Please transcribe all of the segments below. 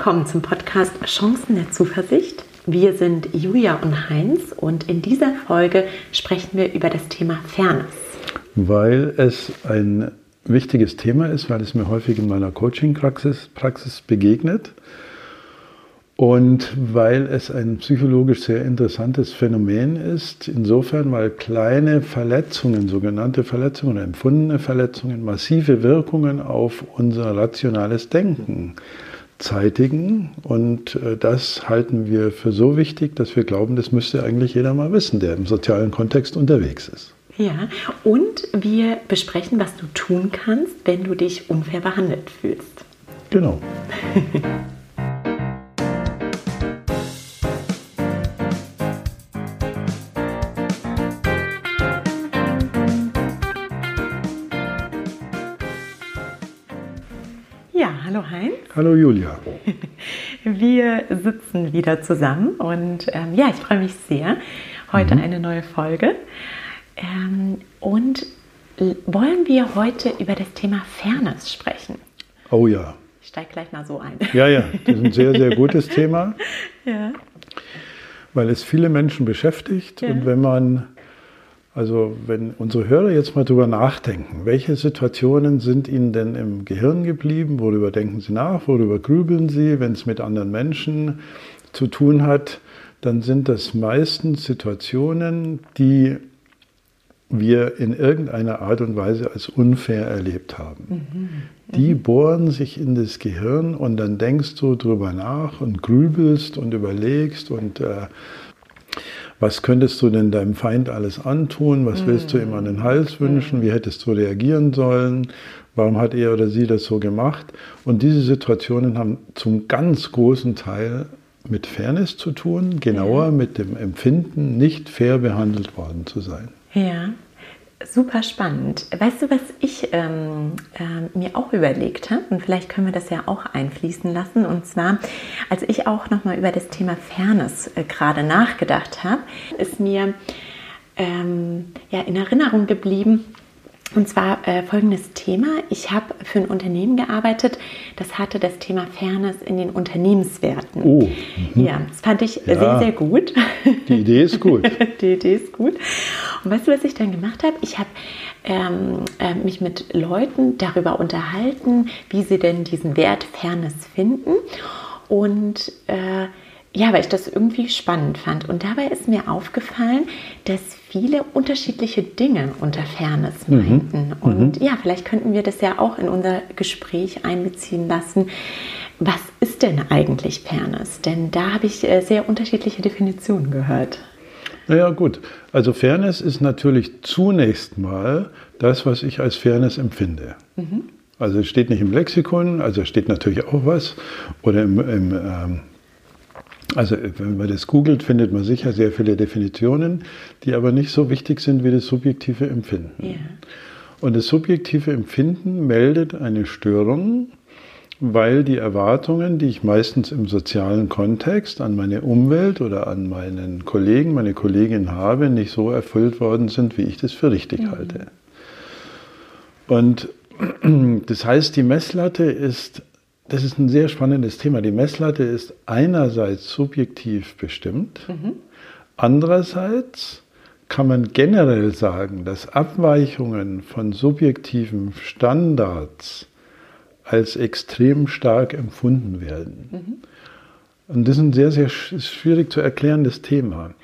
Willkommen zum Podcast Chancen der Zuversicht. Wir sind Julia und Heinz und in dieser Folge sprechen wir über das Thema Fairness. Weil es ein wichtiges Thema ist, weil es mir häufig in meiner Coaching-Praxis Praxis begegnet und weil es ein psychologisch sehr interessantes Phänomen ist, insofern, weil kleine Verletzungen, sogenannte Verletzungen, empfundene Verletzungen, massive Wirkungen auf unser rationales Denken zeitigen. Und äh, das halten wir für so wichtig, dass wir glauben, das müsste eigentlich jeder mal wissen, der im sozialen Kontext unterwegs ist. Ja, und wir besprechen, was du tun kannst, wenn du dich unfair behandelt fühlst. Genau. Heinz. Hallo Julia. Wir sitzen wieder zusammen und ähm, ja, ich freue mich sehr. Heute mhm. eine neue Folge. Ähm, und wollen wir heute über das Thema Fairness sprechen? Oh ja. Ich steige gleich mal so ein. Ja, ja, das ist ein sehr, sehr gutes Thema. ja. Weil es viele Menschen beschäftigt ja. und wenn man also wenn unsere Hörer jetzt mal drüber nachdenken, welche Situationen sind ihnen denn im Gehirn geblieben, worüber denken sie nach, worüber grübeln sie, wenn es mit anderen Menschen zu tun hat, dann sind das meistens Situationen, die wir in irgendeiner Art und Weise als unfair erlebt haben. Mhm. Die bohren sich in das Gehirn und dann denkst du drüber nach und grübelst und überlegst und äh, was könntest du denn deinem Feind alles antun? Was willst du ihm an den Hals wünschen? Wie hättest du reagieren sollen? Warum hat er oder sie das so gemacht? Und diese Situationen haben zum ganz großen Teil mit Fairness zu tun, genauer mit dem Empfinden, nicht fair behandelt worden zu sein. Ja. Super spannend. Weißt du, was ich ähm, äh, mir auch überlegt habe? Und vielleicht können wir das ja auch einfließen lassen. Und zwar, als ich auch nochmal über das Thema Fairness äh, gerade nachgedacht habe, ist mir ähm, ja, in Erinnerung geblieben, und zwar äh, folgendes Thema. Ich habe für ein Unternehmen gearbeitet, das hatte das Thema Fairness in den Unternehmenswerten. Oh. Mhm. Ja, das fand ich ja. sehr, sehr gut. Die Idee ist gut. Die Idee ist gut. Und weißt du, was ich dann gemacht habe? Ich habe ähm, äh, mich mit Leuten darüber unterhalten, wie sie denn diesen Wert Fairness finden. Und äh, ja, weil ich das irgendwie spannend fand. Und dabei ist mir aufgefallen, dass viele unterschiedliche Dinge unter Fairness mhm. meinten. Mhm. Und mhm. ja, vielleicht könnten wir das ja auch in unser Gespräch einbeziehen lassen. Was ist denn eigentlich Fairness? Denn da habe ich äh, sehr unterschiedliche Definitionen gehört. Naja, gut. Also Fairness ist natürlich zunächst mal das, was ich als Fairness empfinde. Mhm. Also es steht nicht im Lexikon, also es steht natürlich auch was, oder im, im ähm, also wenn man das googelt, findet man sicher sehr viele Definitionen, die aber nicht so wichtig sind wie das subjektive Empfinden. Ja. Und das subjektive Empfinden meldet eine Störung, weil die Erwartungen, die ich meistens im sozialen Kontext an meine Umwelt oder an meinen Kollegen, meine Kollegin habe, nicht so erfüllt worden sind, wie ich das für richtig mhm. halte. Und das heißt, die Messlatte ist das ist ein sehr spannendes Thema. Die Messlatte ist einerseits subjektiv bestimmt, mhm. andererseits kann man generell sagen, dass Abweichungen von subjektiven Standards als extrem stark empfunden werden. Mhm. Und das ist ein sehr, sehr schwierig zu erklärendes Thema.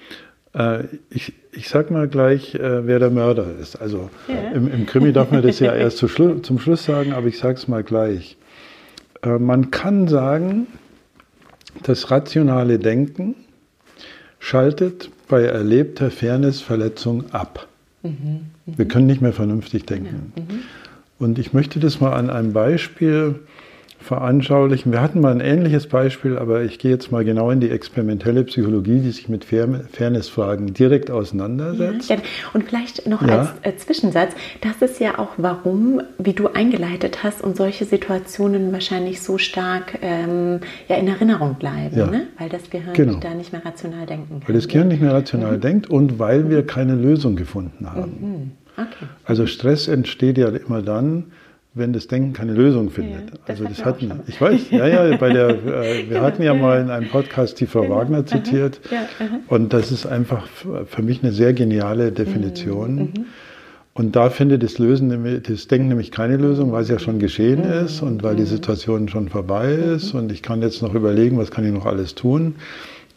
Äh, ich, ich sag mal gleich, äh, wer der Mörder ist. Also ja. im, im, Krimi darf man das ja erst zum Schluss sagen, aber ich sage es mal gleich. Äh, man kann sagen, das rationale Denken schaltet bei erlebter Fairnessverletzung ab. Mhm, mh. Wir können nicht mehr vernünftig denken. Ja, mhm. Und ich möchte das mal an einem Beispiel veranschaulichen. Wir hatten mal ein ähnliches Beispiel, aber ich gehe jetzt mal genau in die experimentelle Psychologie, die sich mit Fairness-Fragen direkt auseinandersetzt. Ja, und vielleicht noch ja. als äh, Zwischensatz, das ist ja auch warum, wie du eingeleitet hast und solche Situationen wahrscheinlich so stark ähm, ja, in Erinnerung bleiben, ja. ne? weil das Gehirn genau. da nicht mehr rational denken kann. Weil das Gehirn nicht mehr rational mhm. denkt und weil wir keine Lösung gefunden haben. Mhm. Okay. Also Stress entsteht ja immer dann, wenn das Denken keine Lösung findet. Ja, das also hatten das wir hatten, schon. ich weiß, ja, ja, bei der, äh, wir hatten ja Genau, mal in einem Podcast die Frau Wagner zitiert. Ja, aha. Und das ist einfach für mich eine sehr geniale Definition. Mhm, Und da findet das Lösen, das Denken nämlich keine Lösung, weil es ja schon geschehen Mhm. ist und weil die Situation schon vorbei ist und ich kann jetzt noch überlegen, was kann ich noch alles tun.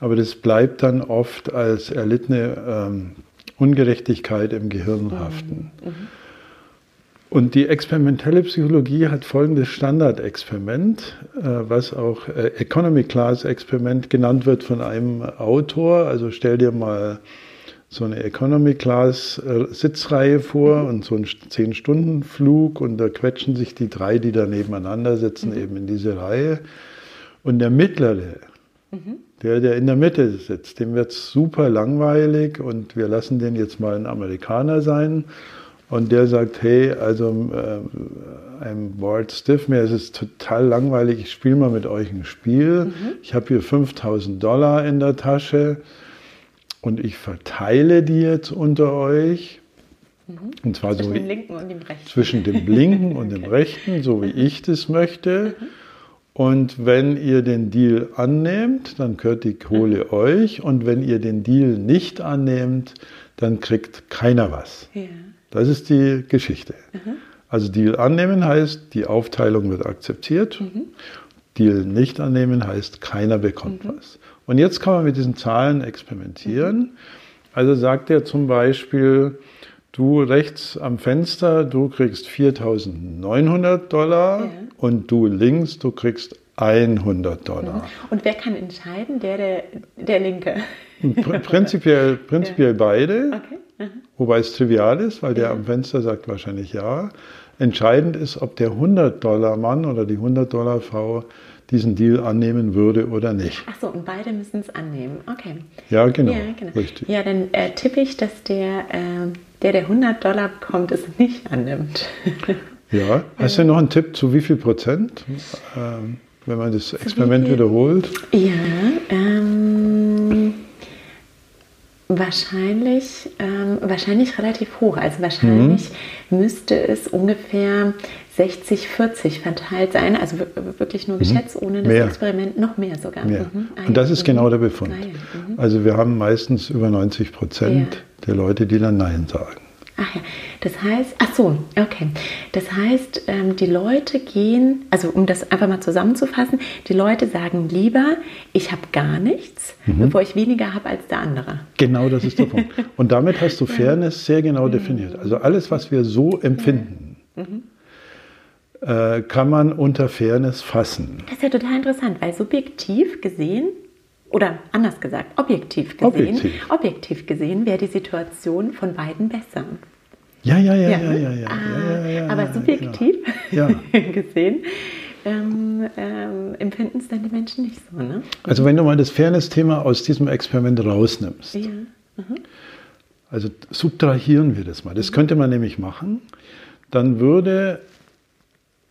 Aber das bleibt dann oft als erlittene ähm, Ungerechtigkeit im Gehirn haften. Und die experimentelle Psychologie hat folgendes Standardexperiment, äh, was auch äh, Economy Class Experiment genannt wird von einem Autor. Also stell dir mal so eine Economy Class äh, Sitzreihe vor und so einen 10-Stunden-Flug und da quetschen sich die drei, die da nebeneinander sitzen, eben in diese Reihe. Und der mittlere, der, der in der Mitte sitzt, dem wird super langweilig und wir lassen den jetzt mal ein Amerikaner sein. Und der sagt, hey, also äh, I'm bored stiff, mir ist es total langweilig, ich spiele mal mit euch ein Spiel. Ich habe hier 5000 Dollar in der Tasche und ich verteile die jetzt unter euch. Und zwar so Zwischen wie, dem linken und dem rechten. zwischen dem linken und dem rechten, so wie ich das möchte. Und wenn ihr den Deal annehmt, dann gehört die Kohle euch. Und wenn ihr den Deal nicht annehmt, dann kriegt keiner was. Ja. Das ist die Geschichte. Also Deal annehmen heißt, die Aufteilung wird akzeptiert. Deal nicht annehmen heißt, keiner bekommt was. Und jetzt kann man mit diesen Zahlen experimentieren. Also sagt er zum Beispiel, du rechts am Fenster, du kriegst 4.900 Dollar Ja. und du links, du kriegst 100 Dollar. Und wer kann entscheiden? Der, der, der Linke. Pr- Prinzipiell, prinzipiell beide. Okay. Wobei es trivial ist, weil der am Fenster sagt wahrscheinlich ja. Entscheidend ist, ob der 100-Dollar-Mann oder die 100-Dollar-Frau diesen Deal annehmen würde oder nicht. Ach so, und beide müssen es annehmen. Okay. Ja, genau. Ja, genau. Richtig. Ja, dann äh, tippe ich, dass der, äh, der, der 100 Dollar bekommt, es nicht annimmt. Ja. Hast du noch einen Tipp zu wie viel Prozent, ähm, wenn man das Experiment wiederholt? ja, wahrscheinlich, ähm, wahrscheinlich relativ hoch. Also wahrscheinlich Mhm. müsste es ungefähr 60, 40 verteilt sein. Also wir- wirklich nur geschätzt, ohne das Mhm. Mehr. Experiment. Noch mehr sogar. Mehr. Mhm. Ah, Und das ja. ist Mhm. genau der Befund. Ah, ja. Mhm. Also wir haben meistens über 90 Prozent Ja. der Leute, die dann Nein sagen. Ach ja, das heißt, ach so, okay. Das heißt, ähm, die Leute gehen, also um das einfach mal zusammenzufassen, die Leute sagen lieber, ich habe gar nichts, Mhm. bevor ich weniger habe als der andere. Genau das ist der Punkt. Und damit hast du Fairness sehr genau Mhm. definiert. Also alles, was wir so empfinden, äh, kann man unter Fairness fassen. Das ist ja total interessant, weil subjektiv gesehen, oder anders gesagt, objektiv gesehen, Objektiv. objektiv gesehen wäre die Situation von beiden besser. Ja, ja, ja, ja, ne? ja, ja. Ah, ja, ja, ja aber ja, subjektiv Ja. gesehen ähm, ähm, empfinden es dann die Menschen nicht so, ne? Also wenn du mal das Fairness-Thema aus diesem Experiment rausnimmst, Ja. also subtrahieren wir das mal. Das könnte man nämlich machen. Dann würde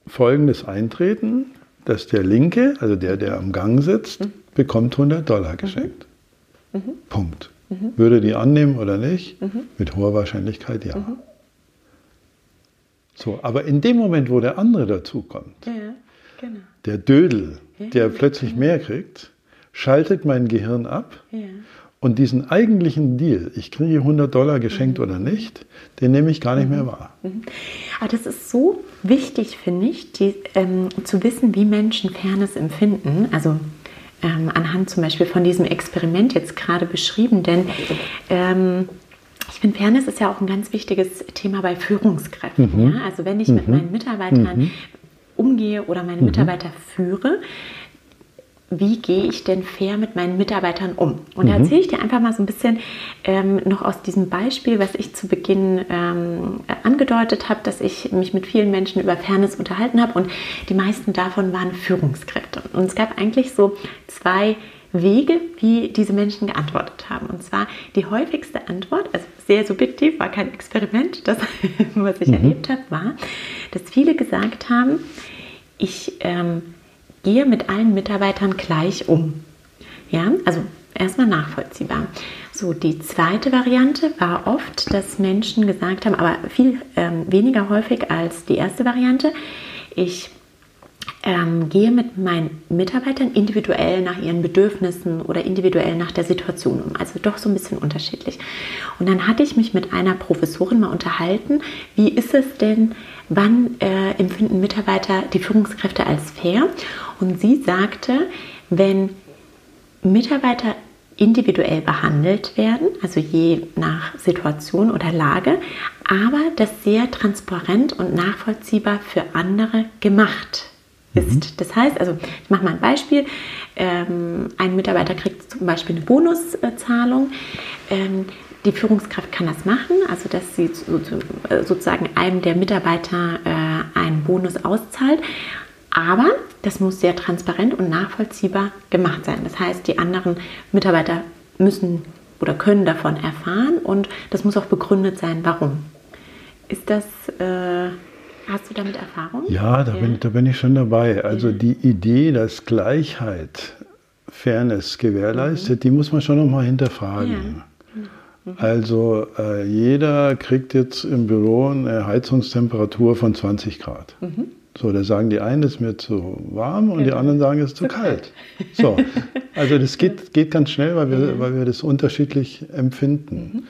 Folgendes eintreten, dass der Linke, also der, der am Gang sitzt, bekommt 100 Dollar geschenkt. Punkt. Würde die annehmen oder nicht? Mit hoher Wahrscheinlichkeit ja. So, aber in dem Moment, wo der andere dazukommt, Ja, genau. der Dödel, der Ja. plötzlich mehr kriegt, schaltet mein Gehirn ab Ja. und diesen eigentlichen Deal, ich kriege 100 Dollar geschenkt oder nicht, den nehme ich gar nicht mehr wahr. Aber das ist so wichtig, finde ich, die, ähm, zu wissen, wie Menschen Fairness empfinden. Also ähm, anhand zum Beispiel von diesem Experiment jetzt gerade beschrieben. Denn ähm, ich finde, Fairness ist ja auch ein ganz wichtiges Thema bei Führungskräften. Ja? Also wenn ich mit meinen Mitarbeitern umgehe oder meine Mitarbeiter führe, wie gehe ich denn fair mit meinen Mitarbeitern um? Und da erzähle ich dir einfach mal so ein bisschen ähm, noch aus diesem Beispiel, was ich zu Beginn ähm, angedeutet habe, dass ich mich mit vielen Menschen über Fairness unterhalten habe und die meisten davon waren Führungskräfte. Und es gab eigentlich so zwei Wege, wie diese Menschen geantwortet haben. Und zwar die häufigste Antwort, also sehr subjektiv, war kein Experiment, das, was ich erlebt habe, war, dass viele gesagt haben, ich ähm, gehe mit allen Mitarbeitern gleich um. Ja, also erstmal nachvollziehbar. So, die zweite Variante war oft, dass Menschen gesagt haben, aber viel ähm, weniger häufig als die erste Variante, ich ähm, gehe mit meinen Mitarbeitern individuell nach ihren Bedürfnissen oder individuell nach der Situation um. Also doch so ein bisschen unterschiedlich. Und dann hatte ich mich mit einer Professorin mal unterhalten, wie ist es denn, wann äh, empfinden Mitarbeiter die Führungskräfte als fair? Und sie sagte, wenn Mitarbeiter individuell behandelt werden, also je nach Situation oder Lage, aber das sehr transparent und nachvollziehbar für andere gemacht ist. Mhm. Das heißt, also ich mache mal ein Beispiel. Ähm, ein Mitarbeiter kriegt zum Beispiel eine Bonuszahlung. Ähm, die Führungskraft kann das machen, also dass sie äh, sozusagen einem der Mitarbeiter äh, einen Bonus auszahlt. Aber das muss sehr transparent und nachvollziehbar gemacht sein. Das heißt, die anderen Mitarbeiter müssen oder können davon erfahren und das muss auch begründet sein, warum. Ist das, äh, hast du damit Erfahrung? Ja, da, ja. Bin, da bin ich schon dabei. Also die Idee, dass Gleichheit Fairness gewährleistet, mhm. die muss man schon nochmal hinterfragen. Ja. Mhm. Also äh, jeder kriegt jetzt im Büro eine Heizungstemperatur von 20 Grad. Mhm. So, da sagen die einen, es ist mir zu warm und die anderen sagen, es ist zu kalt. So, also das geht, geht ganz schnell, weil wir, mhm. weil wir das unterschiedlich empfinden.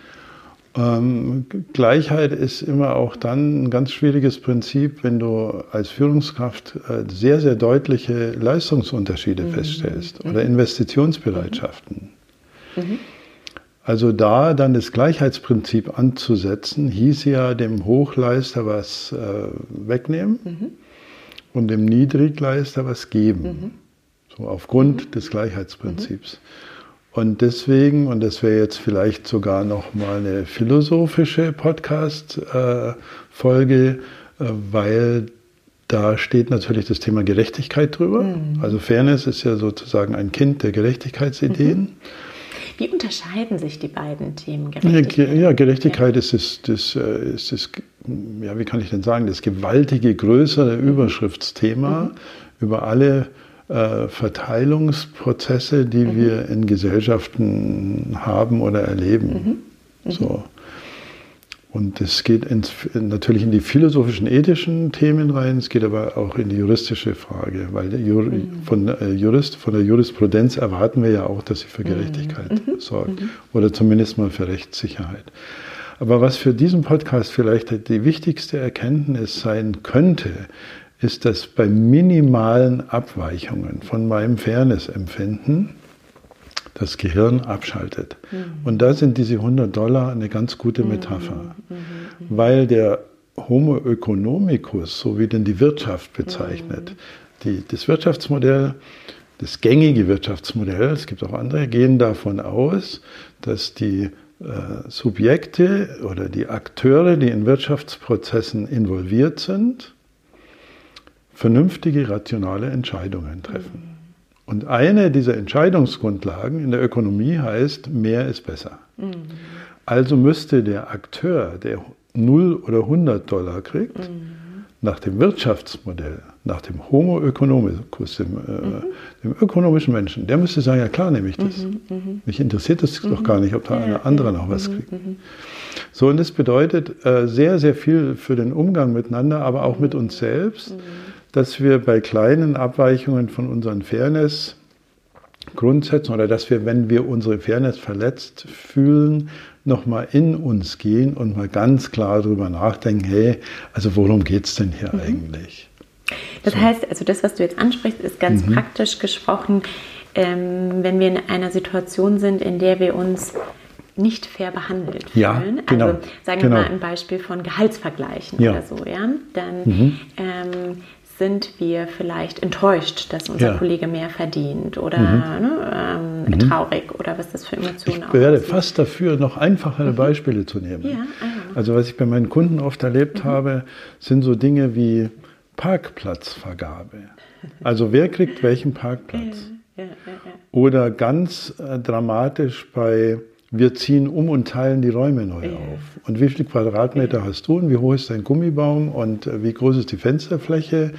Mhm. Ähm, Gleichheit ist immer auch dann ein ganz schwieriges Prinzip, wenn du als Führungskraft äh, sehr, sehr deutliche Leistungsunterschiede mhm. feststellst oder mhm. Investitionsbereitschaften. Mhm. Also da dann das Gleichheitsprinzip anzusetzen, hieß ja dem Hochleister was äh, wegnehmen. Mhm und dem Niedrigleister was geben. Mhm. So aufgrund mhm. des Gleichheitsprinzips. Und deswegen, und das wäre jetzt vielleicht sogar noch mal eine philosophische Podcast-Folge, äh, weil da steht natürlich das Thema Gerechtigkeit drüber. Mhm. Also Fairness ist ja sozusagen ein Kind der Gerechtigkeitsideen. Mhm. Wie unterscheiden sich die beiden Themen? Gerechtigkeit? Ja, Gerechtigkeit ja. ist, das, das, äh, ist das, ja, wie kann ich denn sagen, das gewaltige, größere mhm. Überschriftsthema mhm. über alle äh, Verteilungsprozesse, die mhm. wir in Gesellschaften haben oder erleben. Mhm. So. Und es geht ins, natürlich in die philosophischen, ethischen Themen rein, es geht aber auch in die juristische Frage, weil Jur, mhm. von, äh, Jurist, von der Jurisprudenz erwarten wir ja auch, dass sie für mhm. Gerechtigkeit mhm. sorgt mhm. oder zumindest mal für Rechtssicherheit. Aber was für diesen Podcast vielleicht die wichtigste Erkenntnis sein könnte, ist, dass bei minimalen Abweichungen von meinem Fairness-Empfinden das Gehirn abschaltet. Mhm. Und da sind diese 100 Dollar eine ganz gute mhm. Metapher, mhm. mhm. weil der Homo economicus, so wie denn die Wirtschaft bezeichnet, mhm. die, das Wirtschaftsmodell, das gängige Wirtschaftsmodell, es gibt auch andere, gehen davon aus, dass die äh, Subjekte oder die Akteure, die in Wirtschaftsprozessen involviert sind, vernünftige, rationale Entscheidungen treffen. Und eine dieser Entscheidungsgrundlagen in der Ökonomie heißt, mehr ist besser. Mhm. Also müsste der Akteur, der 0 oder 100 Dollar kriegt, mhm. nach dem Wirtschaftsmodell, nach dem Homo economicus, dem, mhm. dem, ökonomischen Menschen, der müsste sagen, ja klar nehme ich das. Mich interessiert das doch gar nicht, ob da einer andere noch was kriegt. So, und das bedeutet äh, sehr, sehr viel für den Umgang miteinander, aber auch mit uns selbst dass wir bei kleinen Abweichungen von unseren Fairness-Grundsätzen oder dass wir, wenn wir unsere Fairness verletzt fühlen, nochmal in uns gehen und mal ganz klar darüber nachdenken, hey, also worum geht es denn hier mhm. eigentlich? Das so. heißt, also das, was du jetzt ansprichst, ist ganz mhm. praktisch gesprochen, ähm, wenn wir in einer Situation sind, in der wir uns nicht fair behandelt fühlen. Ja, genau, also sagen genau. wir mal ein Beispiel von Gehaltsvergleichen ja. oder so, ja, dann mhm. ähm, sind wir vielleicht enttäuscht, dass unser ja. Kollege mehr verdient oder mhm. ne, ähm, mhm. traurig oder was das für Emotionen Ich werde fast dafür, noch einfachere mhm. Beispiele zu nehmen. Ja, also was ich bei meinen Kunden oft erlebt mhm. habe, sind so Dinge wie Parkplatzvergabe. Also wer kriegt welchen Parkplatz? Ja, oder ganz äh, dramatisch bei wir ziehen um und teilen die Räume neu ja. auf. Und wie viele Quadratmeter ja. hast du und wie hoch ist dein Gummibaum und äh, wie groß ist die Fensterfläche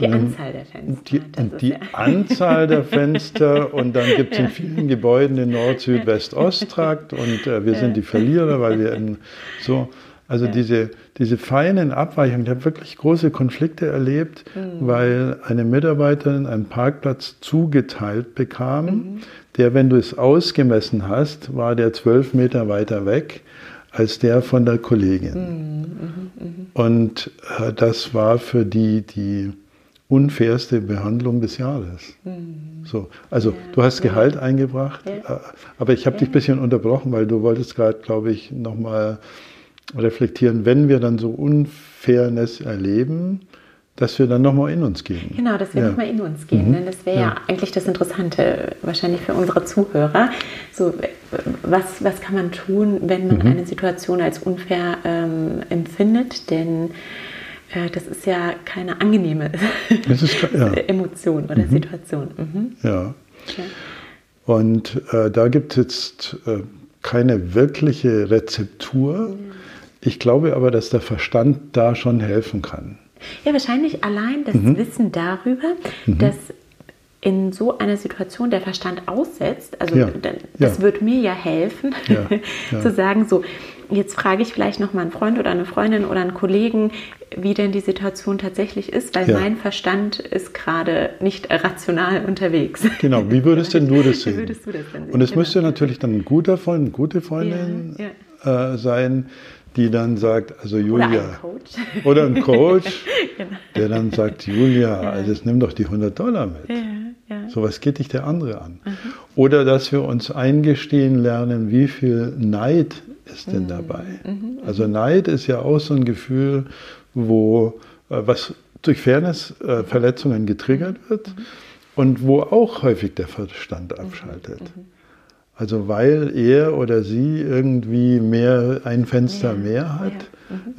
Die Anzahl der Fenster. Die, die ja. Anzahl der Fenster und dann gibt es ja. in vielen Gebäuden den Nord, Süd, West, Ost-Trakt und äh, wir ja. sind die Verlierer, weil wir in so, also diese, diese feinen Abweichungen, ich habe wirklich große Konflikte erlebt, mhm. weil eine Mitarbeiterin einen Parkplatz zugeteilt bekam, mhm. Der, wenn du es ausgemessen hast, war der zwölf Meter weiter weg als der von der Kollegin. Mhm. mhm, mhm. Und äh, das war für die die unfairste Behandlung des Jahres. Mhm. So, also ja, du hast Gehalt ja. eingebracht, ja. Äh, aber ich habe dich ein bisschen unterbrochen, weil du wolltest gerade, glaube ich, nochmal reflektieren, wenn wir dann so Unfairness erleben, dass wir dann nochmal in uns gehen. Genau, dass wir ja. nochmal in uns gehen. Mhm. Denn das wäre ja. ja. eigentlich das Interessante, wahrscheinlich für unsere Zuhörer. So, was, was kann man tun, wenn man mhm. eine Situation als unfair ähm, empfindet? Denn äh, das ist ja keine angenehme ist, ja. Emotion oder mhm. Situation. Mhm. Ja. Und äh, da gibt es jetzt äh, keine wirkliche Rezeptur. Mhm. Ich glaube aber, dass der Verstand da schon helfen kann. Ja, wahrscheinlich allein das mhm. Wissen darüber, mhm. dass in so einer Situation der Verstand aussetzt, also ja. das ja. wird mir ja helfen, ja. zu sagen, so, jetzt frage ich vielleicht noch mal einen Freund oder eine Freundin oder einen Kollegen, wie denn die Situation tatsächlich ist, weil mein Verstand ist gerade nicht rational unterwegs. Genau, wie würdest denn du das sehen? Wie würdest du das denn sehen? Und es genau. müsste natürlich dann ein guter Freund, eine gute Freundin äh, sein, die dann sagt, also Julia. Oder ein Coach. Oder ein Coach, genau. der dann sagt, Julia, ja. also nimm doch die 100 Dollar mit. Ja, ja. So was geht dich der andere an. Mhm. Oder dass wir uns eingestehen lernen, wie viel Neid ist denn mhm. dabei. Mhm. mhm. Also Neid ist ja auch so ein Gefühl, wo äh, was durch Fairness-Verletzungen äh, getriggert wird mhm. und wo auch häufig der Verstand mhm. abschaltet. Also weil er oder sie irgendwie mehr ein Fenster ja, mehr hat, ja. mhm.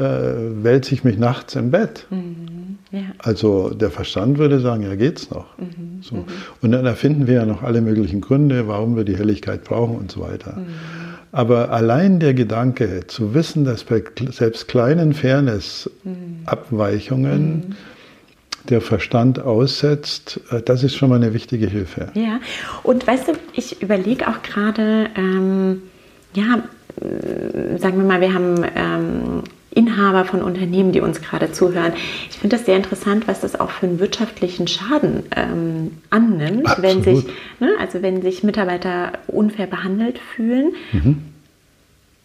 äh, wälze ich mich nachts im Bett. Mhm, ja. Also der Verstand würde sagen, ja geht's noch. Mhm, so. Mhm. Und dann erfinden wir ja noch alle möglichen Gründe, warum wir die Helligkeit brauchen und so weiter. Mhm. Aber allein der Gedanke zu wissen, dass bei selbst kleinen Fairness-Abweichungen mhm der Verstand aussetzt, äh, das ist schon mal eine wichtige Hilfe. Ja, und weißt du, ich überlege auch gerade, ähm, ja, sagen wir mal, wir haben ähm, Inhaber von Unternehmen, die uns gerade zuhören. Ich finde das sehr interessant, was das auch für einen wirtschaftlichen Schaden ähm, annimmt, Absolut. wenn sich, ne, also wenn sich Mitarbeiter unfair behandelt fühlen. Mhm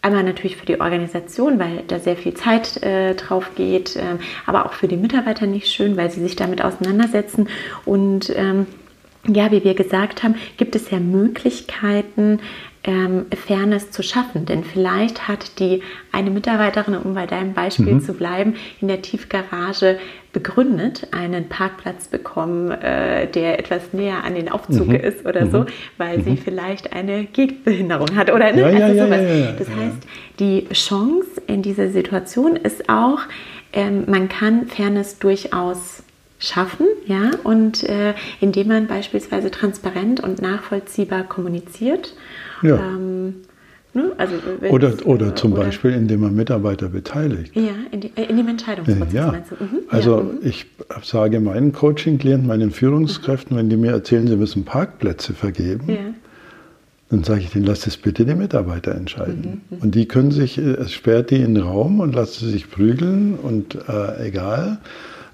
Einmal natürlich für die Organisation, weil da sehr viel Zeit äh, drauf geht, äh, aber auch für die Mitarbeiter nicht schön, weil sie sich damit auseinandersetzen. Und ähm, ja, wie wir gesagt haben, gibt es ja Möglichkeiten, ähm, Fairness zu schaffen. Denn vielleicht hat die eine Mitarbeiterin, um bei deinem Beispiel mhm. zu bleiben, in der Tiefgarage begründet einen Parkplatz bekommen, äh, der etwas näher an den Aufzug mhm. ist oder mhm. so, weil mhm. sie vielleicht eine Gehbehinderung hat oder ne? ja, also ja, sowas. Ja, das heißt, die Chance in dieser Situation ist auch, ähm, man kann Fairness durchaus schaffen, ja, und äh, indem man beispielsweise transparent und nachvollziehbar kommuniziert ja. Ähm, ne? also, oder oder zum oder, Beispiel, indem man Mitarbeiter beteiligt. Ja, in, die, in dem Entscheidungsprozess ja. meinst du? Mhm. Also ja, mhm. ich sage meinen Coaching-Klienten, meinen Führungskräften, mhm. wenn die mir erzählen, sie müssen Parkplätze vergeben, ja. dann sage ich denen, lasst es bitte die Mitarbeiter entscheiden. Mhm. mhm. Und die können sich, es sperrt die in den Raum und lassen sich prügeln und äh, egal.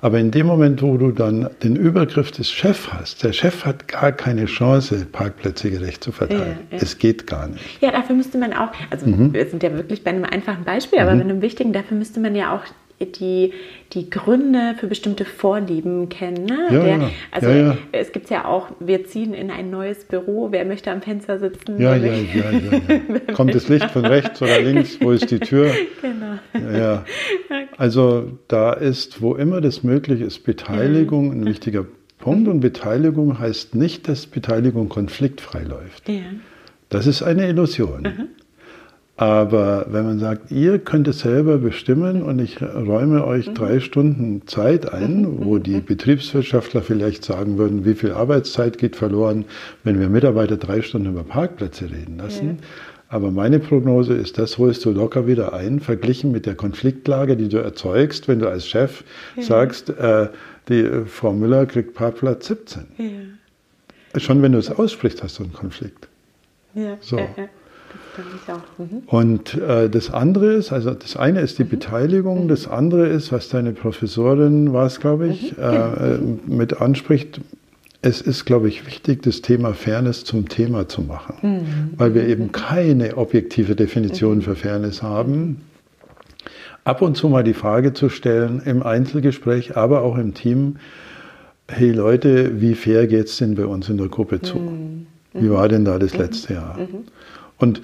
Aber in dem Moment, wo du dann den Übergriff des Chefs hast, der Chef hat gar keine Chance, Parkplätze gerecht zu verteilen. Ja, ja. Es geht gar nicht. Ja, dafür müsste man auch, also mhm. wir sind ja wirklich bei einem einfachen Beispiel, aber mhm. bei einem wichtigen, dafür müsste man ja auch die, die Gründe für bestimmte Vorlieben kennen. Ne? Ja, Der, also ja, ja. es gibt ja auch, wir ziehen in ein neues Büro, wer möchte am Fenster sitzen? Ja, ja, ja, ja, Kommt das Licht von rechts oder links? Wo ist die Tür? Genau. Ja, Also da ist, wo immer das möglich ist, Beteiligung ein wichtiger Punkt. Und Beteiligung heißt nicht, dass Beteiligung konfliktfrei läuft. Das ist eine Illusion. Mhm. Aber wenn man sagt, ihr könnt es selber bestimmen und ich räume euch mhm. drei Stunden Zeit ein, mhm. wo die Betriebswirtschaftler vielleicht sagen würden, wie viel Arbeitszeit geht verloren, wenn wir Mitarbeiter drei Stunden über Parkplätze reden lassen. Aber meine Prognose ist, das holst du locker wieder ein, verglichen mit der Konfliktlage, die du erzeugst, wenn du als Chef ja. sagst, äh, die äh, Frau Müller kriegt Paarplatz 17. Ja. Schon wenn du es aussprichst, hast du einen Konflikt. Ja. So. Mhm. Und äh, das andere ist, also das eine ist die mhm. Beteiligung, das andere ist, was deine Professorin war es, glaube ich, mhm. äh, mit anspricht. Es ist, glaube ich, wichtig, das Thema Fairness zum Thema zu machen, mhm. weil wir eben keine objektive Definition mhm. für Fairness haben. Ab und zu mal die Frage zu stellen im Einzelgespräch, aber auch im Team, hey Leute, wie fair geht es denn bei uns in der Gruppe zu? Mhm. Wie war denn da das letzte Jahr? Und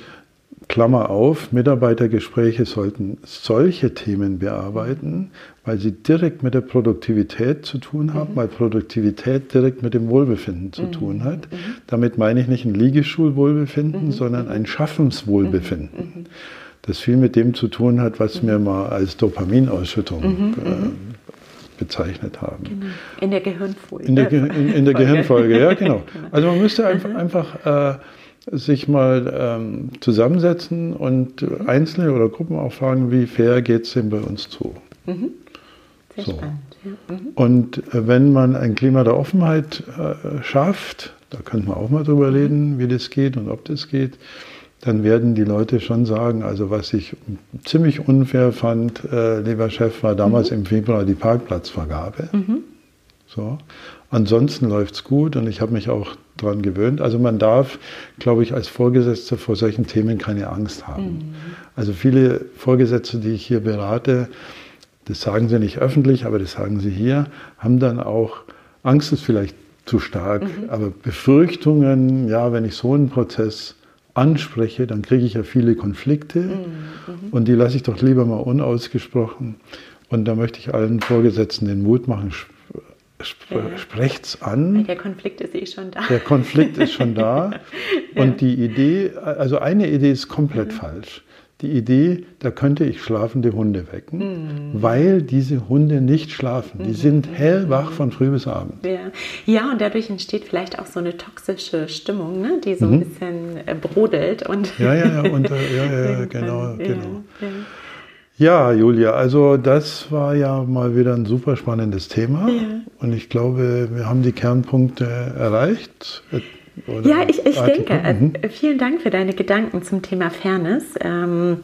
Klammer auf, Mitarbeitergespräche sollten solche Themen bearbeiten, weil sie direkt mit der Produktivität zu tun haben, mhm. weil Produktivität direkt mit dem Wohlbefinden zu mhm. tun hat. Mhm. Damit meine ich nicht ein Liegestuhlwohlbefinden, mhm. sondern ein Schaffenswohlbefinden, mhm. Mhm. das viel mit dem zu tun hat, was wir mal als Dopaminausschüttung äh, bezeichnet haben. Genau. In der Gehirnfolge. In der, in, in der Gehirnfolge, ja, genau. Also man müsste einfach, einfach äh, sich mal ähm, zusammensetzen und. Einzelne oder Gruppen auch fragen, wie fair geht es denn bei uns zu? Mhm. Sehr so. spannend. Ja. Mhm. Und äh, wenn man ein Klima der Offenheit äh, schafft, da könnte man auch mal drüber mhm. reden, wie das geht und ob das geht, dann werden die Leute schon sagen, also was ich ziemlich unfair fand, äh, lieber Chef, war damals mhm. im Februar die Parkplatzvergabe. Mhm. So. Ansonsten läuft es gut und ich habe mich auch daran gewöhnt. Also man darf, glaube ich, als Vorgesetzter vor solchen Themen keine Angst haben. Mhm. Also viele Vorgesetzte, die ich hier berate, das sagen sie nicht öffentlich, aber das sagen sie hier, haben dann auch, Angst ist vielleicht zu stark, mhm. aber Befürchtungen, ja, wenn ich so einen Prozess anspreche, dann kriege ich ja viele Konflikte mhm. mhm. und die lasse ich doch lieber mal unausgesprochen. Und da möchte ich allen Vorgesetzten den Mut machen, Sp sprecht's an. Der Konflikt ist eh schon da. Der Konflikt ist schon da. ja. Und die Idee, also eine Idee ist komplett mhm. falsch. Die Idee, da könnte ich schlafende Hunde wecken, mhm. weil diese Hunde nicht schlafen. Die mhm. sind hellwach von früh bis abend. Ja. ja, und dadurch entsteht vielleicht auch so eine toxische Stimmung, ne? die so ein mhm. bisschen äh, brodelt. Und ja, ja, ja, und, äh, ja, ja, genau, genau. Ja, Julia, also das war ja mal wieder ein super spannendes Thema. Ja. Und ich glaube, wir haben die Kernpunkte erreicht. Oder ja, ich, ich denke. Mhm. Äh, vielen Dank für deine Gedanken zum Thema Fairness. Ähm,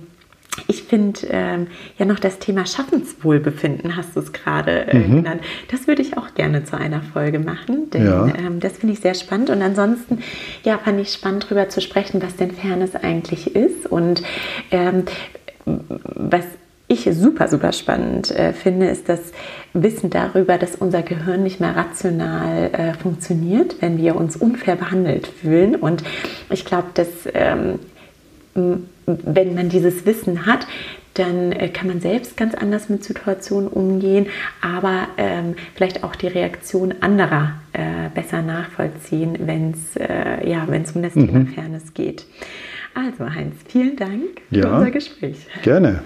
ich finde ähm, ja noch das Thema Schaffenswohlbefinden, hast du es gerade äh, mhm. genannt. Das würde ich auch gerne zu einer Folge machen, denn ja. ähm, das finde ich sehr spannend. Und ansonsten, ja, fand ich spannend, darüber zu sprechen, was denn Fairness eigentlich ist und ähm, was ich super, super spannend äh, finde, ist das Wissen darüber, dass unser Gehirn nicht mehr rational äh, funktioniert, wenn wir uns unfair behandelt fühlen. Und ich glaube, dass ähm, wenn man dieses Wissen hat, dann äh, kann man selbst ganz anders mit Situationen umgehen, aber ähm, vielleicht auch die Reaktion anderer äh, besser nachvollziehen, wenn es äh, ja, um das mhm. Thema Fairness geht. Also Heinz, vielen Dank ja, für unser Gespräch. Gerne.